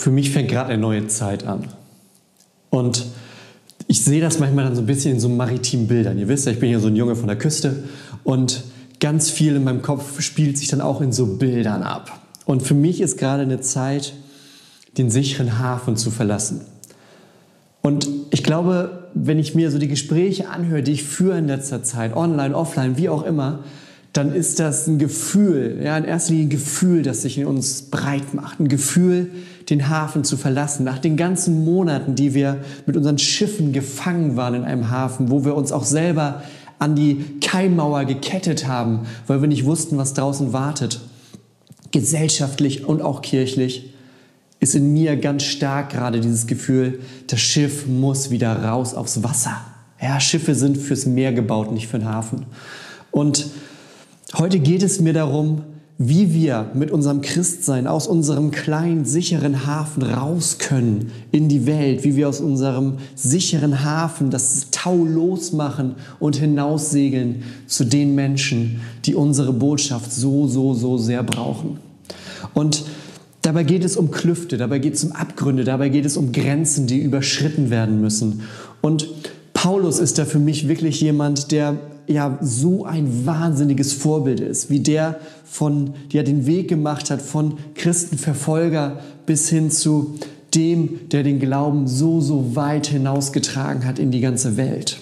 für mich fängt gerade eine neue Zeit an. Und ich sehe das manchmal dann so ein bisschen in so maritimen Bildern. Ihr wisst ja, ich bin hier so ein Junge von der Küste und ganz viel in meinem Kopf spielt sich dann auch in so Bildern ab. Und für mich ist gerade eine Zeit, den sicheren Hafen zu verlassen. Und ich glaube, wenn ich mir so die Gespräche anhöre, die ich führe in letzter Zeit, online, offline, wie auch immer, dann ist das ein Gefühl, ja, in erster Linie ein Gefühl, das sich in uns breit macht. Ein Gefühl, den Hafen zu verlassen. Nach den ganzen Monaten, die wir mit unseren Schiffen gefangen waren in einem Hafen, wo wir uns auch selber an die Keimmauer gekettet haben, weil wir nicht wussten, was draußen wartet. Gesellschaftlich und auch kirchlich ist in mir ganz stark gerade dieses Gefühl, das Schiff muss wieder raus aufs Wasser. Ja, Schiffe sind fürs Meer gebaut, nicht für den Hafen. Und Heute geht es mir darum, wie wir mit unserem Christsein aus unserem kleinen, sicheren Hafen raus können in die Welt, wie wir aus unserem sicheren Hafen das Tau losmachen und hinaussegeln zu den Menschen, die unsere Botschaft so, so, so sehr brauchen. Und dabei geht es um Klüfte, dabei geht es um Abgründe, dabei geht es um Grenzen, die überschritten werden müssen. Und Paulus ist da für mich wirklich jemand, der ja so ein wahnsinniges Vorbild ist, wie der von, der den Weg gemacht hat von Christenverfolger bis hin zu dem, der den Glauben so, so weit hinausgetragen hat in die ganze Welt.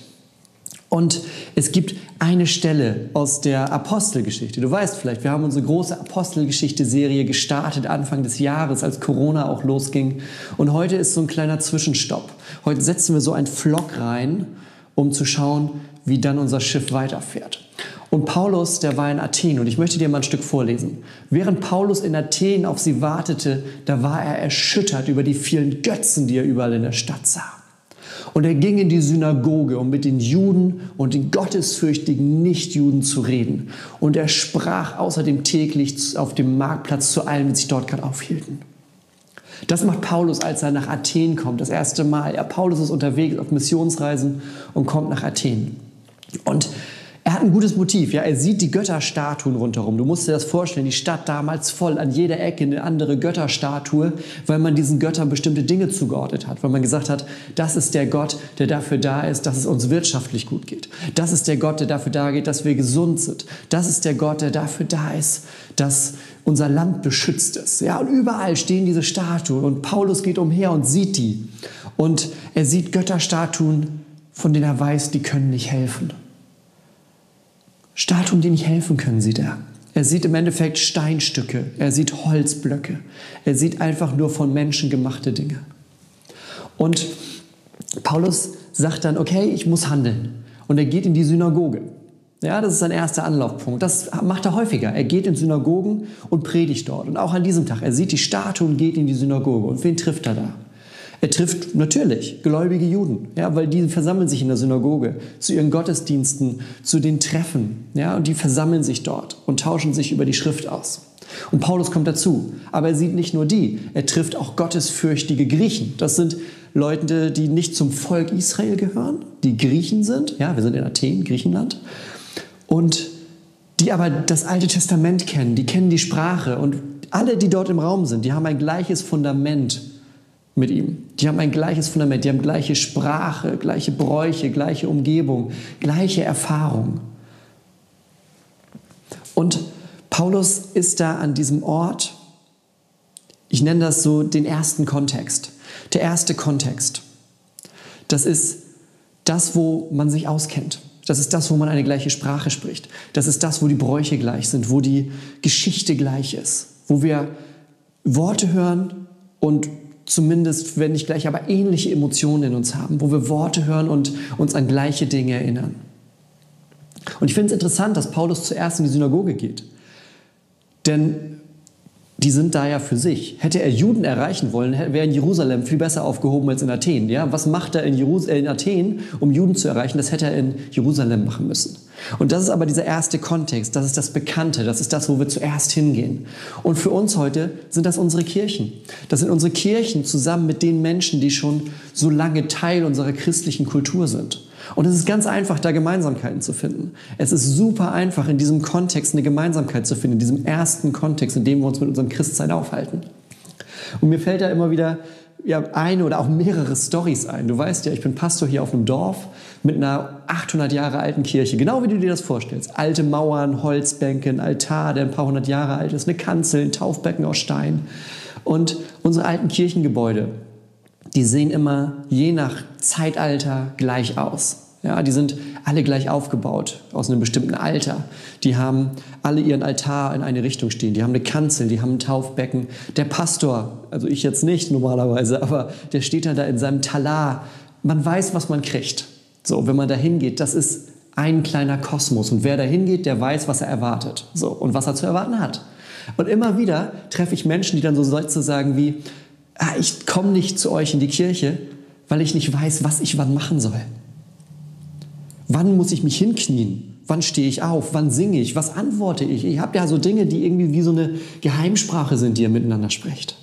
Und es gibt eine Stelle aus der Apostelgeschichte. Du weißt vielleicht, wir haben unsere große Apostelgeschichte-Serie gestartet Anfang des Jahres, als Corona auch losging. Und heute ist so ein kleiner Zwischenstopp. Heute setzen wir so einen Flock rein, um zu schauen, wie dann unser Schiff weiterfährt. Und Paulus, der war in Athen und ich möchte dir mal ein Stück vorlesen. Während Paulus in Athen auf sie wartete, da war er erschüttert über die vielen Götzen, die er überall in der Stadt sah. Und er ging in die Synagoge, um mit den Juden und den gottesfürchtigen Nichtjuden zu reden. Und er sprach außerdem täglich auf dem Marktplatz zu allen, die sich dort gerade aufhielten. Das macht Paulus, als er nach Athen kommt, das erste Mal. Ja, Paulus ist unterwegs auf Missionsreisen und kommt nach Athen. Und er hat ein gutes Motiv. Ja, er sieht die Götterstatuen rundherum. Du musst dir das vorstellen, die Stadt damals voll, an jeder Ecke eine andere Götterstatue, weil man diesen Göttern bestimmte Dinge zugeordnet hat. Weil man gesagt hat, das ist der Gott, der dafür da ist, dass es uns wirtschaftlich gut geht. Das ist der Gott, der dafür da geht, dass wir gesund sind. Das ist der Gott, der dafür da ist, dass unser Land beschützt ist. Ja, und überall stehen diese Statuen. Und Paulus geht umher und sieht die. Und er sieht Götterstatuen, von denen er weiß, die können nicht helfen. Statuen, die nicht helfen können, sieht er. Er sieht im Endeffekt Steinstücke, er sieht Holzblöcke, er sieht einfach nur von Menschen gemachte Dinge. Und Paulus sagt dann, okay, ich muss handeln. Und er geht in die Synagoge. Ja, das ist sein erster Anlaufpunkt. Das macht er häufiger. Er geht in Synagogen und predigt dort. Und auch an diesem Tag. Er sieht die Statue und geht in die Synagoge. Und wen trifft er da? Er trifft natürlich gläubige Juden, ja, weil die versammeln sich in der Synagoge zu ihren Gottesdiensten, zu den Treffen, ja, und die versammeln sich dort und tauschen sich über die Schrift aus. Und Paulus kommt dazu, aber er sieht nicht nur die, er trifft auch gottesfürchtige Griechen. Das sind Leute, die nicht zum Volk Israel gehören, die Griechen sind, ja, wir sind in Athen, Griechenland, und die aber das Alte Testament kennen, die kennen die Sprache und alle, die dort im Raum sind, die haben ein gleiches Fundament mit ihm. Die haben ein gleiches Fundament, die haben gleiche Sprache, gleiche Bräuche, gleiche Umgebung, gleiche Erfahrung. Und Paulus ist da an diesem Ort, ich nenne das so den ersten Kontext. Der erste Kontext, das ist das, wo man sich auskennt. Das ist das, wo man eine gleiche Sprache spricht. Das ist das, wo die Bräuche gleich sind, wo die Geschichte gleich ist, wo wir Worte hören und zumindest, wenn nicht gleich, aber ähnliche Emotionen in uns haben, wo wir Worte hören und uns an gleiche Dinge erinnern. Und ich finde es interessant, dass Paulus zuerst in die Synagoge geht. Denn die sind da ja für sich. Hätte er Juden erreichen wollen, wäre in Jerusalem viel besser aufgehoben als in Athen. Ja? Was macht er in, Jerus äh, in Athen, um Juden zu erreichen? Das hätte er in Jerusalem machen müssen. Und das ist aber dieser erste Kontext, das ist das Bekannte, das ist das, wo wir zuerst hingehen. Und für uns heute sind das unsere Kirchen. Das sind unsere Kirchen zusammen mit den Menschen, die schon so lange Teil unserer christlichen Kultur sind. Und es ist ganz einfach, da Gemeinsamkeiten zu finden. Es ist super einfach, in diesem Kontext eine Gemeinsamkeit zu finden, in diesem ersten Kontext, in dem wir uns mit unserem Christsein aufhalten. Und mir fällt da immer wieder ja, eine oder auch mehrere Stories ein. Du weißt ja, ich bin Pastor hier auf einem Dorf mit einer 800 Jahre alten Kirche, genau wie du dir das vorstellst. Alte Mauern, Holzbänke, ein Altar, der ein paar hundert Jahre alt ist, eine Kanzel, ein Taufbecken aus Stein. Und unsere alten Kirchengebäude, die sehen immer je nach Zeitalter gleich aus. Ja, die sind alle gleich aufgebaut, aus einem bestimmten Alter. Die haben alle ihren Altar in eine Richtung stehen. Die haben eine Kanzel, die haben ein Taufbecken. Der Pastor, also ich jetzt nicht normalerweise, aber der steht dann da in seinem Talar. Man weiß, was man kriegt. So, wenn man da hingeht, das ist ein kleiner Kosmos. Und wer da hingeht, der weiß, was er erwartet. So, und was er zu erwarten hat. Und immer wieder treffe ich Menschen, die dann so Sätze sagen wie, ah, ich komme nicht zu euch in die Kirche, weil ich nicht weiß, was ich wann machen soll. Wann muss ich mich hinknien? Wann stehe ich auf? Wann singe ich? Was antworte ich? Ich habe ja so Dinge, die irgendwie wie so eine Geheimsprache sind, die ihr miteinander sprecht.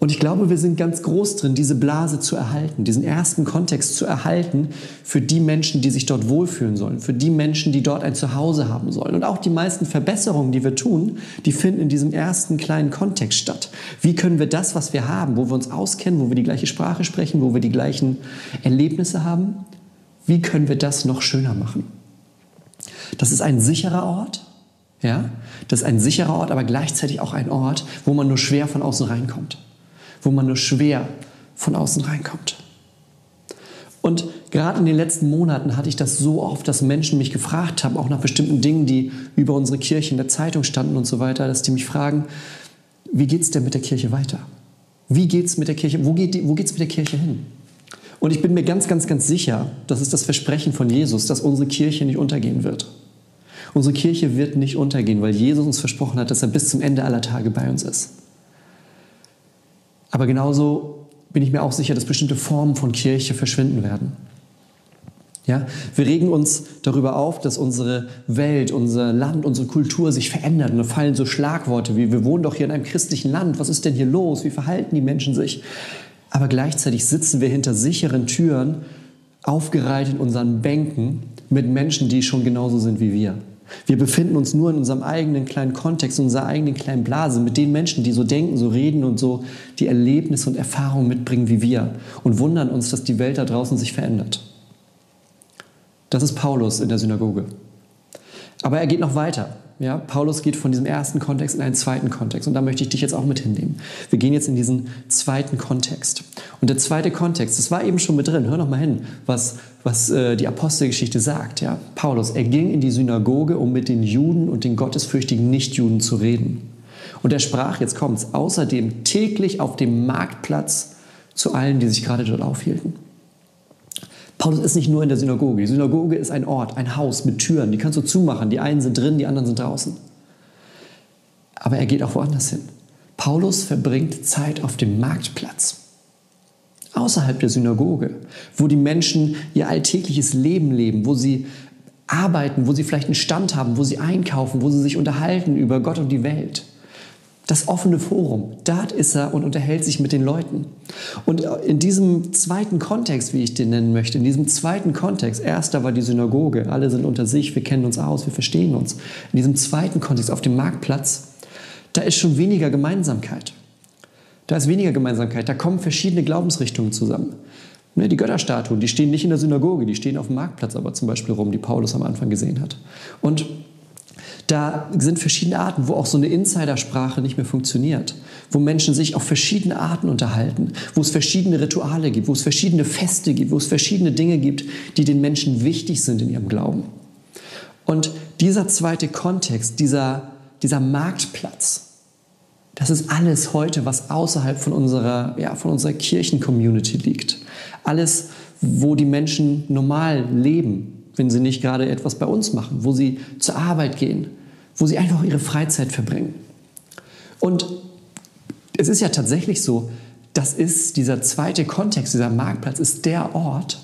Und ich glaube, wir sind ganz groß drin, diese Blase zu erhalten, diesen ersten Kontext zu erhalten für die Menschen, die sich dort wohlfühlen sollen, für die Menschen, die dort ein Zuhause haben sollen. Und auch die meisten Verbesserungen, die wir tun, die finden in diesem ersten kleinen Kontext statt. Wie können wir das, was wir haben, wo wir uns auskennen, wo wir die gleiche Sprache sprechen, wo wir die gleichen Erlebnisse haben, wie können wir das noch schöner machen? Das ist ein sicherer Ort, ja? Das ist ein sicherer Ort, aber gleichzeitig auch ein Ort, wo man nur schwer von außen reinkommt. Wo man nur schwer von außen reinkommt. Und gerade in den letzten Monaten hatte ich das so oft, dass Menschen mich gefragt haben, auch nach bestimmten Dingen, die über unsere Kirche in der Zeitung standen und so weiter, dass die mich fragen, wie geht es denn mit der Kirche weiter? Wie geht es mit der Kirche, wo geht es mit der Kirche hin? Und ich bin mir ganz, ganz, ganz sicher, das ist das Versprechen von Jesus, dass unsere Kirche nicht untergehen wird. Unsere Kirche wird nicht untergehen, weil Jesus uns versprochen hat, dass er bis zum Ende aller Tage bei uns ist. Aber genauso bin ich mir auch sicher, dass bestimmte Formen von Kirche verschwinden werden. Ja, wir regen uns darüber auf, dass unsere Welt, unser Land, unsere Kultur sich verändert. Und da fallen so Schlagworte wie, wir wohnen doch hier in einem christlichen Land, was ist denn hier los? Wie verhalten die Menschen sich? aber gleichzeitig sitzen wir hinter sicheren Türen, aufgereiht in unseren Bänken mit Menschen, die schon genauso sind wie wir. Wir befinden uns nur in unserem eigenen kleinen Kontext, in unserer eigenen kleinen Blase mit den Menschen, die so denken, so reden und so die Erlebnisse und Erfahrungen mitbringen wie wir und wundern uns, dass die Welt da draußen sich verändert. Das ist Paulus in der Synagoge. Aber er geht noch weiter. Ja, Paulus geht von diesem ersten Kontext in einen zweiten Kontext und da möchte ich dich jetzt auch mit hinnehmen. Wir gehen jetzt in diesen zweiten Kontext. Und der zweite Kontext, das war eben schon mit drin, hör noch mal hin, was, was äh, die Apostelgeschichte sagt. Ja? Paulus, er ging in die Synagoge, um mit den Juden und den gottesfürchtigen Nichtjuden zu reden. Und er sprach, jetzt kommt's, außerdem täglich auf dem Marktplatz zu allen, die sich gerade dort aufhielten. Paulus ist nicht nur in der Synagoge. Die Synagoge ist ein Ort, ein Haus mit Türen. Die kannst du zumachen. Die einen sind drin, die anderen sind draußen. Aber er geht auch woanders hin. Paulus verbringt Zeit auf dem Marktplatz. Außerhalb der Synagoge, wo die Menschen ihr alltägliches Leben leben, wo sie arbeiten, wo sie vielleicht einen Stand haben, wo sie einkaufen, wo sie sich unterhalten über Gott und die Welt das offene Forum. Dort ist er und unterhält sich mit den Leuten. Und in diesem zweiten Kontext, wie ich den nennen möchte, in diesem zweiten Kontext, erster war die Synagoge, alle sind unter sich, wir kennen uns aus, wir verstehen uns. In diesem zweiten Kontext, auf dem Marktplatz, da ist schon weniger Gemeinsamkeit. Da ist weniger Gemeinsamkeit, da kommen verschiedene Glaubensrichtungen zusammen. Ne, die Götterstatuen, die stehen nicht in der Synagoge, die stehen auf dem Marktplatz aber zum Beispiel rum, die Paulus am Anfang gesehen hat. Und da sind verschiedene Arten, wo auch so eine Insidersprache nicht mehr funktioniert, wo Menschen sich auf verschiedene Arten unterhalten, wo es verschiedene Rituale gibt, wo es verschiedene Feste gibt, wo es verschiedene Dinge gibt, die den Menschen wichtig sind in ihrem Glauben. Und dieser zweite Kontext, dieser, dieser Marktplatz, das ist alles heute, was außerhalb von unserer, ja, von unserer Kirchencommunity liegt. Alles, wo die Menschen normal leben, wenn sie nicht gerade etwas bei uns machen, wo sie zur Arbeit gehen, wo sie einfach ihre Freizeit verbringen. Und es ist ja tatsächlich so, das ist dieser zweite Kontext, dieser Marktplatz ist der Ort,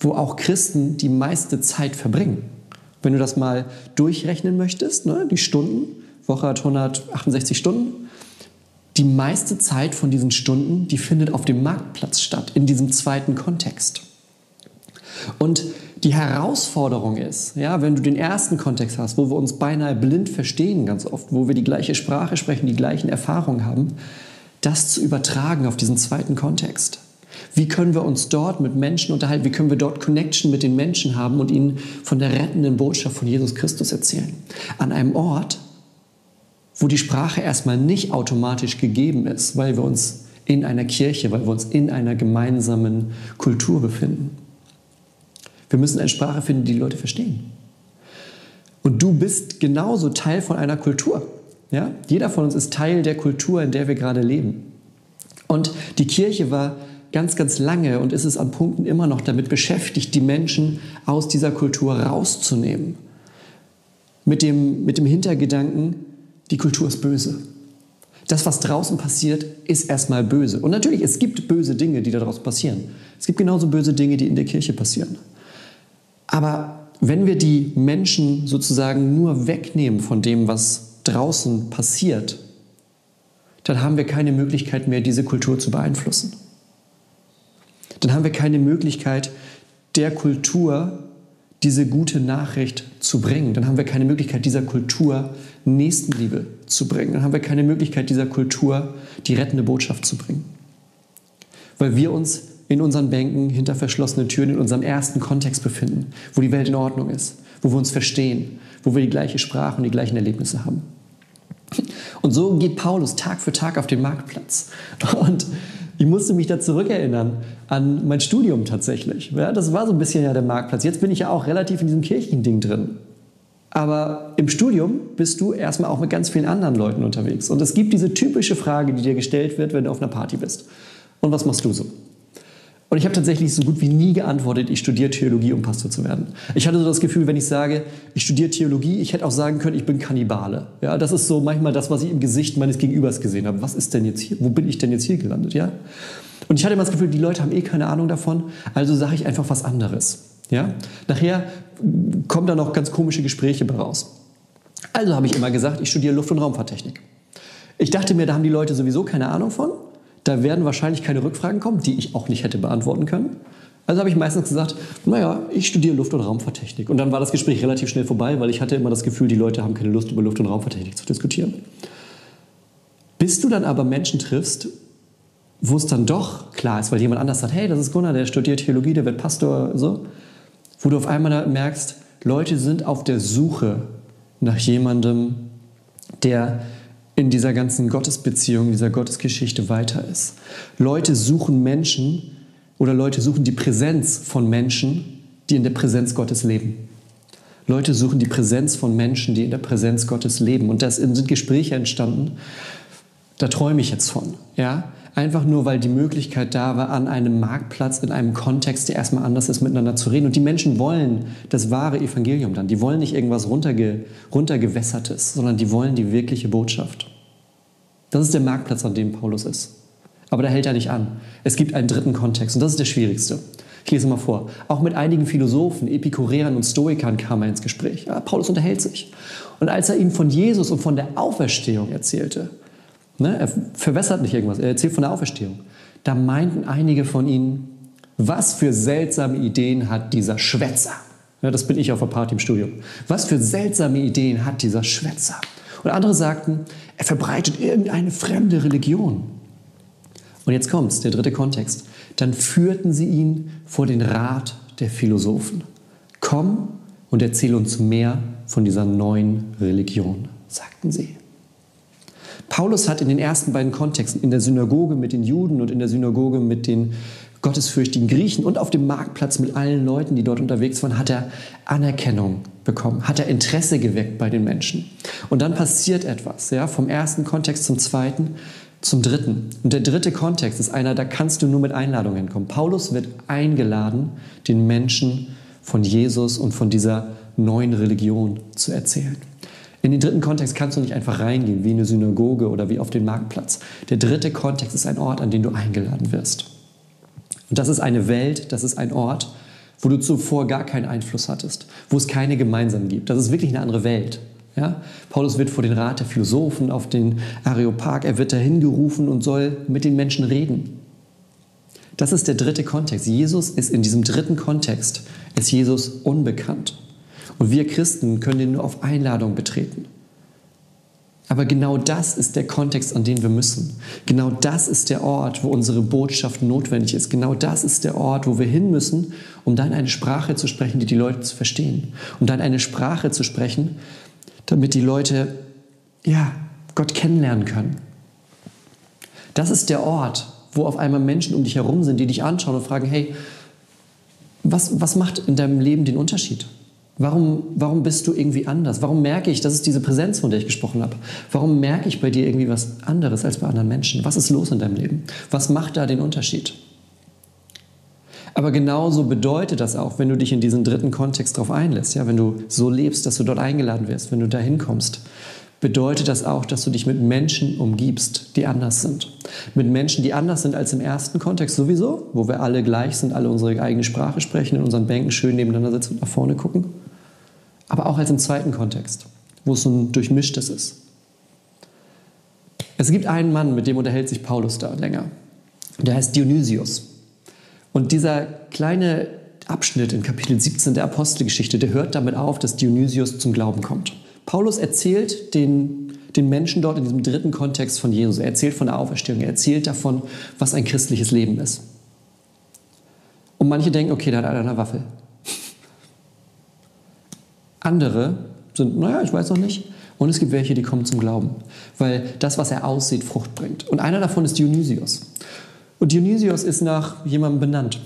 wo auch Christen die meiste Zeit verbringen. Wenn du das mal durchrechnen möchtest, ne, die Stunden, Woche hat 168 Stunden, die meiste Zeit von diesen Stunden, die findet auf dem Marktplatz statt, in diesem zweiten Kontext. Und die Herausforderung ist, ja, wenn du den ersten Kontext hast, wo wir uns beinahe blind verstehen ganz oft, wo wir die gleiche Sprache sprechen, die gleichen Erfahrungen haben, das zu übertragen auf diesen zweiten Kontext. Wie können wir uns dort mit Menschen unterhalten? Wie können wir dort Connection mit den Menschen haben und ihnen von der rettenden Botschaft von Jesus Christus erzählen? An einem Ort, wo die Sprache erstmal nicht automatisch gegeben ist, weil wir uns in einer Kirche, weil wir uns in einer gemeinsamen Kultur befinden. Wir müssen eine Sprache finden, die die Leute verstehen. Und du bist genauso Teil von einer Kultur. Ja? Jeder von uns ist Teil der Kultur, in der wir gerade leben. Und die Kirche war ganz, ganz lange und ist es an Punkten immer noch damit beschäftigt, die Menschen aus dieser Kultur rauszunehmen. Mit dem, mit dem Hintergedanken, die Kultur ist böse. Das, was draußen passiert, ist erstmal böse. Und natürlich, es gibt böse Dinge, die daraus passieren. Es gibt genauso böse Dinge, die in der Kirche passieren. Aber wenn wir die Menschen sozusagen nur wegnehmen von dem, was draußen passiert, dann haben wir keine Möglichkeit mehr, diese Kultur zu beeinflussen. Dann haben wir keine Möglichkeit, der Kultur diese gute Nachricht zu bringen. Dann haben wir keine Möglichkeit, dieser Kultur Nächstenliebe zu bringen. Dann haben wir keine Möglichkeit, dieser Kultur die rettende Botschaft zu bringen. Weil wir uns in unseren Bänken hinter verschlossenen Türen in unserem ersten Kontext befinden, wo die Welt in Ordnung ist, wo wir uns verstehen, wo wir die gleiche Sprache und die gleichen Erlebnisse haben. Und so geht Paulus Tag für Tag auf den Marktplatz. Und ich musste mich da zurückerinnern an mein Studium tatsächlich. Ja, das war so ein bisschen ja der Marktplatz. Jetzt bin ich ja auch relativ in diesem Kirchending drin. Aber im Studium bist du erstmal auch mit ganz vielen anderen Leuten unterwegs. Und es gibt diese typische Frage, die dir gestellt wird, wenn du auf einer Party bist. Und was machst du so? Und ich habe tatsächlich so gut wie nie geantwortet, ich studiere Theologie, um Pastor zu werden. Ich hatte so das Gefühl, wenn ich sage, ich studiere Theologie, ich hätte auch sagen können, ich bin Kannibale. Ja, das ist so manchmal das, was ich im Gesicht meines Gegenübers gesehen habe. Was ist denn jetzt hier? Wo bin ich denn jetzt hier gelandet? Ja? Und ich hatte immer das Gefühl, die Leute haben eh keine Ahnung davon, also sage ich einfach was anderes. Ja? Nachher kommen da noch ganz komische Gespräche raus. Also habe ich immer gesagt, ich studiere Luft- und Raumfahrttechnik. Ich dachte mir, da haben die Leute sowieso keine Ahnung von. Da werden wahrscheinlich keine Rückfragen kommen, die ich auch nicht hätte beantworten können. Also habe ich meistens gesagt, naja, ich studiere Luft- und Raumfahrttechnik. Und dann war das Gespräch relativ schnell vorbei, weil ich hatte immer das Gefühl, die Leute haben keine Lust, über Luft- und Raumfahrttechnik zu diskutieren. Bis du dann aber Menschen triffst, wo es dann doch klar ist, weil jemand anders sagt, hey, das ist Gunnar, der studiert Theologie, der wird Pastor, so, wo du auf einmal merkst, Leute sind auf der Suche nach jemandem, der in dieser ganzen Gottesbeziehung, dieser Gottesgeschichte weiter ist. Leute suchen Menschen oder Leute suchen die Präsenz von Menschen, die in der Präsenz Gottes leben. Leute suchen die Präsenz von Menschen, die in der Präsenz Gottes leben. Und das sind Gespräche entstanden, da träume ich jetzt von. Ja? Einfach nur, weil die Möglichkeit da war, an einem Marktplatz, in einem Kontext, der erstmal anders ist, miteinander zu reden. Und die Menschen wollen das wahre Evangelium dann. Die wollen nicht irgendwas runterge runtergewässertes, sondern die wollen die wirkliche Botschaft. Das ist der Marktplatz, an dem Paulus ist. Aber da hält er nicht an. Es gibt einen dritten Kontext und das ist der schwierigste. Ich lese mal vor. Auch mit einigen Philosophen, Epikureern und Stoikern kam er ins Gespräch. Ja, Paulus unterhält sich. Und als er ihnen von Jesus und von der Auferstehung erzählte, Ne? Er verwässert nicht irgendwas, er erzählt von der Auferstehung. Da meinten einige von ihnen, was für seltsame Ideen hat dieser Schwätzer? Ja, das bin ich auf der Party im Studium. Was für seltsame Ideen hat dieser Schwätzer? Und andere sagten, er verbreitet irgendeine fremde Religion. Und jetzt kommt's, der dritte Kontext. Dann führten sie ihn vor den Rat der Philosophen. Komm und erzähle uns mehr von dieser neuen Religion, sagten sie. Paulus hat in den ersten beiden Kontexten, in der Synagoge mit den Juden und in der Synagoge mit den gottesfürchtigen Griechen und auf dem Marktplatz mit allen Leuten, die dort unterwegs waren, hat er Anerkennung bekommen, hat er Interesse geweckt bei den Menschen. Und dann passiert etwas, ja, vom ersten Kontext zum zweiten, zum dritten. Und der dritte Kontext ist einer, da kannst du nur mit Einladung hinkommen. Paulus wird eingeladen, den Menschen von Jesus und von dieser neuen Religion zu erzählen. In den dritten Kontext kannst du nicht einfach reingehen, wie in eine Synagoge oder wie auf den Marktplatz. Der dritte Kontext ist ein Ort, an den du eingeladen wirst. Und das ist eine Welt, das ist ein Ort, wo du zuvor gar keinen Einfluss hattest, wo es keine Gemeinsamen gibt. Das ist wirklich eine andere Welt. Ja? Paulus wird vor den Rat der Philosophen auf den Areopag, er wird dahin gerufen und soll mit den Menschen reden. Das ist der dritte Kontext. Jesus ist in diesem dritten Kontext, ist Jesus unbekannt. Und wir Christen können ihn nur auf Einladung betreten. Aber genau das ist der Kontext, an den wir müssen. Genau das ist der Ort, wo unsere Botschaft notwendig ist. Genau das ist der Ort, wo wir hin müssen, um dann eine Sprache zu sprechen, die die Leute zu verstehen. Um dann eine Sprache zu sprechen, damit die Leute, ja, Gott kennenlernen können. Das ist der Ort, wo auf einmal Menschen um dich herum sind, die dich anschauen und fragen, hey, was, was macht in deinem Leben den Unterschied? Warum, warum bist du irgendwie anders? Warum merke ich, das ist diese Präsenz, von der ich gesprochen habe. Warum merke ich bei dir irgendwie was anderes als bei anderen Menschen? Was ist los in deinem Leben? Was macht da den Unterschied? Aber genauso bedeutet das auch, wenn du dich in diesen dritten Kontext darauf einlässt, ja, wenn du so lebst, dass du dort eingeladen wirst, wenn du da hinkommst, bedeutet das auch, dass du dich mit Menschen umgibst, die anders sind. Mit Menschen, die anders sind als im ersten Kontext sowieso, wo wir alle gleich sind, alle unsere eigene Sprache sprechen, in unseren Bänken schön nebeneinander sitzen und nach vorne gucken. Aber auch als im zweiten Kontext, wo es so ein durchmischtes ist. Es gibt einen Mann, mit dem unterhält sich Paulus da länger. Der heißt Dionysius. Und dieser kleine Abschnitt in Kapitel 17 der Apostelgeschichte, der hört damit auf, dass Dionysius zum Glauben kommt. Paulus erzählt den, den Menschen dort in diesem dritten Kontext von Jesus. Er erzählt von der Auferstehung, er erzählt davon, was ein christliches Leben ist. Und manche denken, okay, da hat einer eine Waffel. Andere sind, naja, ich weiß noch nicht. Und es gibt welche, die kommen zum Glauben, weil das, was er aussieht, Frucht bringt. Und einer davon ist Dionysius. Und Dionysius ist nach jemandem benannt.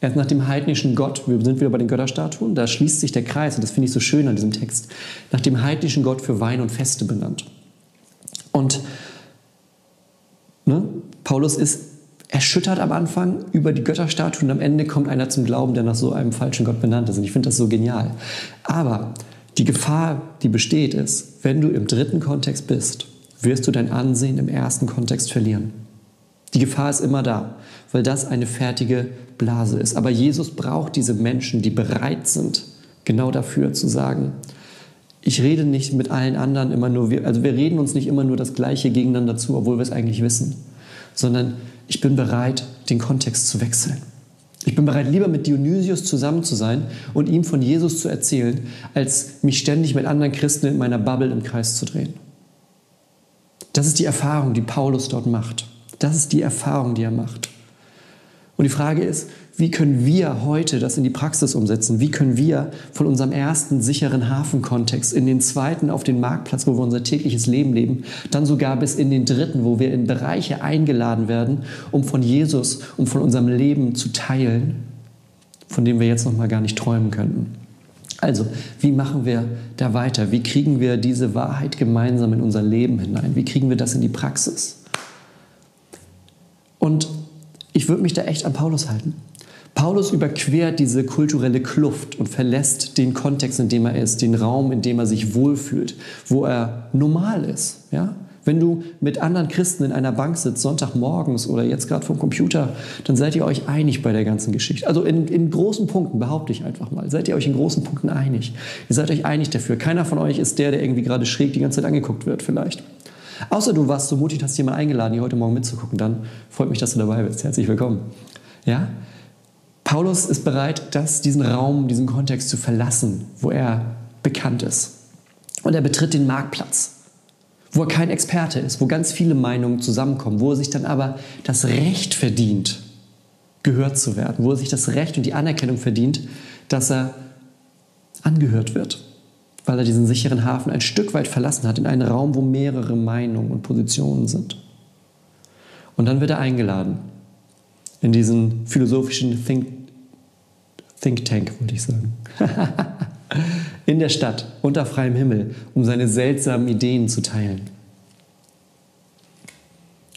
Er ist nach dem heidnischen Gott, wir sind wieder bei den Götterstatuen, da schließt sich der Kreis, und das finde ich so schön an diesem Text, nach dem heidnischen Gott für Wein und Feste benannt. Und ne, Paulus ist erschüttert am Anfang über die Götterstatuen und am Ende kommt einer zum Glauben, der nach so einem falschen Gott benannt ist. Und ich finde das so genial. Aber die Gefahr, die besteht, ist, wenn du im dritten Kontext bist, wirst du dein Ansehen im ersten Kontext verlieren. Die Gefahr ist immer da, weil das eine fertige Blase ist. Aber Jesus braucht diese Menschen, die bereit sind, genau dafür zu sagen, ich rede nicht mit allen anderen immer nur, also wir reden uns nicht immer nur das Gleiche gegeneinander zu, obwohl wir es eigentlich wissen, sondern ich bin bereit, den Kontext zu wechseln. Ich bin bereit, lieber mit Dionysius zusammen zu sein und ihm von Jesus zu erzählen, als mich ständig mit anderen Christen in meiner Bubble im Kreis zu drehen. Das ist die Erfahrung, die Paulus dort macht. Das ist die Erfahrung, die er macht. Und die Frage ist, wie können wir heute das in die Praxis umsetzen? Wie können wir von unserem ersten sicheren Hafenkontext in den zweiten auf den Marktplatz, wo wir unser tägliches Leben leben, dann sogar bis in den dritten, wo wir in Bereiche eingeladen werden, um von Jesus, um von unserem Leben zu teilen, von dem wir jetzt noch mal gar nicht träumen könnten? Also, wie machen wir da weiter? Wie kriegen wir diese Wahrheit gemeinsam in unser Leben hinein? Wie kriegen wir das in die Praxis? Und ich würde mich da echt an Paulus halten. Paulus überquert diese kulturelle Kluft und verlässt den Kontext, in dem er ist, den Raum, in dem er sich wohlfühlt, wo er normal ist. Ja? Wenn du mit anderen Christen in einer Bank sitzt, Sonntagmorgens oder jetzt gerade vom Computer, dann seid ihr euch einig bei der ganzen Geschichte. Also in, in großen Punkten, behaupte ich einfach mal, seid ihr euch in großen Punkten einig. Ihr seid euch einig dafür. Keiner von euch ist der, der irgendwie gerade schräg die ganze Zeit angeguckt wird vielleicht. Außer du warst so mutig, hast jemanden eingeladen, hier heute Morgen mitzugucken, dann freut mich, dass du dabei bist. Herzlich willkommen. Ja? Paulus ist bereit, das, diesen Raum, diesen Kontext zu verlassen, wo er bekannt ist. Und er betritt den Marktplatz, wo er kein Experte ist, wo ganz viele Meinungen zusammenkommen, wo er sich dann aber das Recht verdient, gehört zu werden, wo er sich das Recht und die Anerkennung verdient, dass er angehört wird weil er diesen sicheren Hafen ein Stück weit verlassen hat in einen Raum, wo mehrere Meinungen und Positionen sind. Und dann wird er eingeladen in diesen philosophischen Think, Think Tank, wollte ich sagen. in der Stadt, unter freiem Himmel, um seine seltsamen Ideen zu teilen.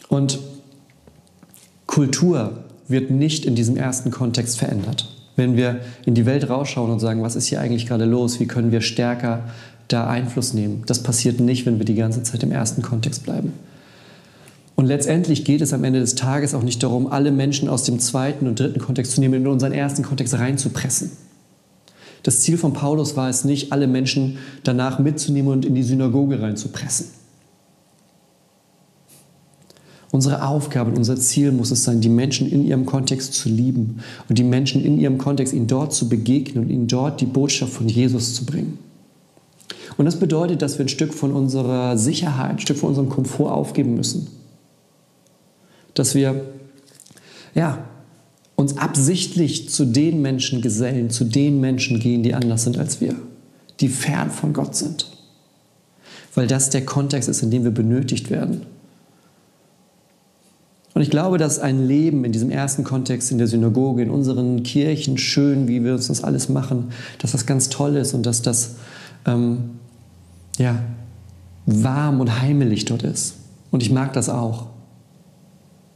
Und Kultur wird nicht in diesem ersten Kontext verändert wenn wir in die Welt rausschauen und sagen, was ist hier eigentlich gerade los, wie können wir stärker da Einfluss nehmen. Das passiert nicht, wenn wir die ganze Zeit im ersten Kontext bleiben. Und letztendlich geht es am Ende des Tages auch nicht darum, alle Menschen aus dem zweiten und dritten Kontext zu nehmen und in unseren ersten Kontext reinzupressen. Das Ziel von Paulus war es nicht, alle Menschen danach mitzunehmen und in die Synagoge reinzupressen. Unsere Aufgabe und unser Ziel muss es sein, die Menschen in ihrem Kontext zu lieben und die Menschen in ihrem Kontext, ihnen dort zu begegnen und ihnen dort die Botschaft von Jesus zu bringen. Und das bedeutet, dass wir ein Stück von unserer Sicherheit, ein Stück von unserem Komfort aufgeben müssen. Dass wir ja, uns absichtlich zu den Menschen gesellen, zu den Menschen gehen, die anders sind als wir, die fern von Gott sind. Weil das der Kontext ist, in dem wir benötigt werden. Und ich glaube, dass ein Leben in diesem ersten Kontext in der Synagoge, in unseren Kirchen, schön, wie wir uns das alles machen, dass das ganz toll ist und dass das ähm, ja, warm und heimelig dort ist. Und ich mag das auch.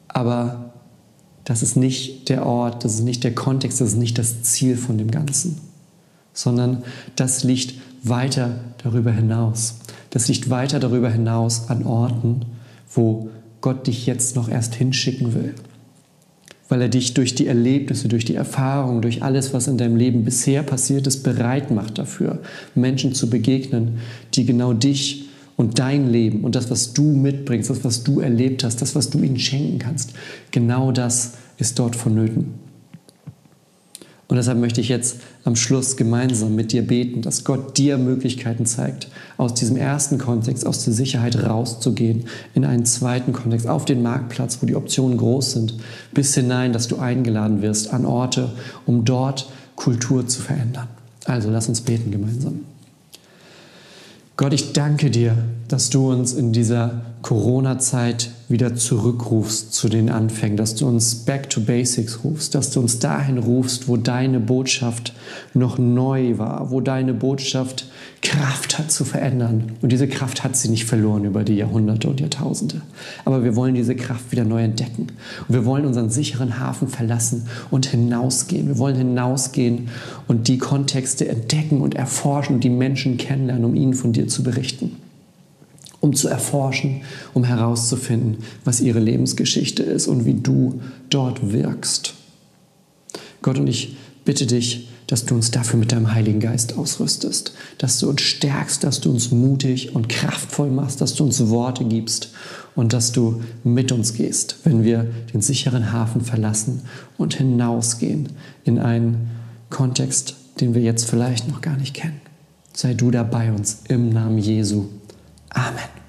Aber das ist nicht der Ort, das ist nicht der Kontext, das ist nicht das Ziel von dem Ganzen, sondern das liegt weiter darüber hinaus. Das liegt weiter darüber hinaus an Orten, wo Gott dich jetzt noch erst hinschicken will. Weil er dich durch die Erlebnisse, durch die Erfahrungen, durch alles, was in deinem Leben bisher passiert ist, bereit macht dafür, Menschen zu begegnen, die genau dich und dein Leben und das, was du mitbringst, das, was du erlebt hast, das, was du ihnen schenken kannst, genau das ist dort vonnöten. Und deshalb möchte ich jetzt am Schluss gemeinsam mit dir beten, dass Gott dir Möglichkeiten zeigt, aus diesem ersten Kontext, aus der Sicherheit rauszugehen, in einen zweiten Kontext, auf den Marktplatz, wo die Optionen groß sind, bis hinein, dass du eingeladen wirst an Orte, um dort Kultur zu verändern. Also lass uns beten gemeinsam. Gott, ich danke dir, dass du uns in dieser Corona-Zeit wieder zurückrufst zu den Anfängen, dass du uns back to basics rufst, dass du uns dahin rufst, wo deine Botschaft noch neu war, wo deine Botschaft Kraft hat zu verändern. Und diese Kraft hat sie nicht verloren über die Jahrhunderte und Jahrtausende. Aber wir wollen diese Kraft wieder neu entdecken. Und wir wollen unseren sicheren Hafen verlassen und hinausgehen. Wir wollen hinausgehen und die Kontexte entdecken und erforschen und die Menschen kennenlernen, um ihnen von dir zu berichten um zu erforschen, um herauszufinden, was ihre Lebensgeschichte ist und wie du dort wirkst. Gott, und ich bitte dich, dass du uns dafür mit deinem Heiligen Geist ausrüstest, dass du uns stärkst, dass du uns mutig und kraftvoll machst, dass du uns Worte gibst und dass du mit uns gehst, wenn wir den sicheren Hafen verlassen und hinausgehen in einen Kontext, den wir jetzt vielleicht noch gar nicht kennen. Sei du da bei uns im Namen Jesu. Amen.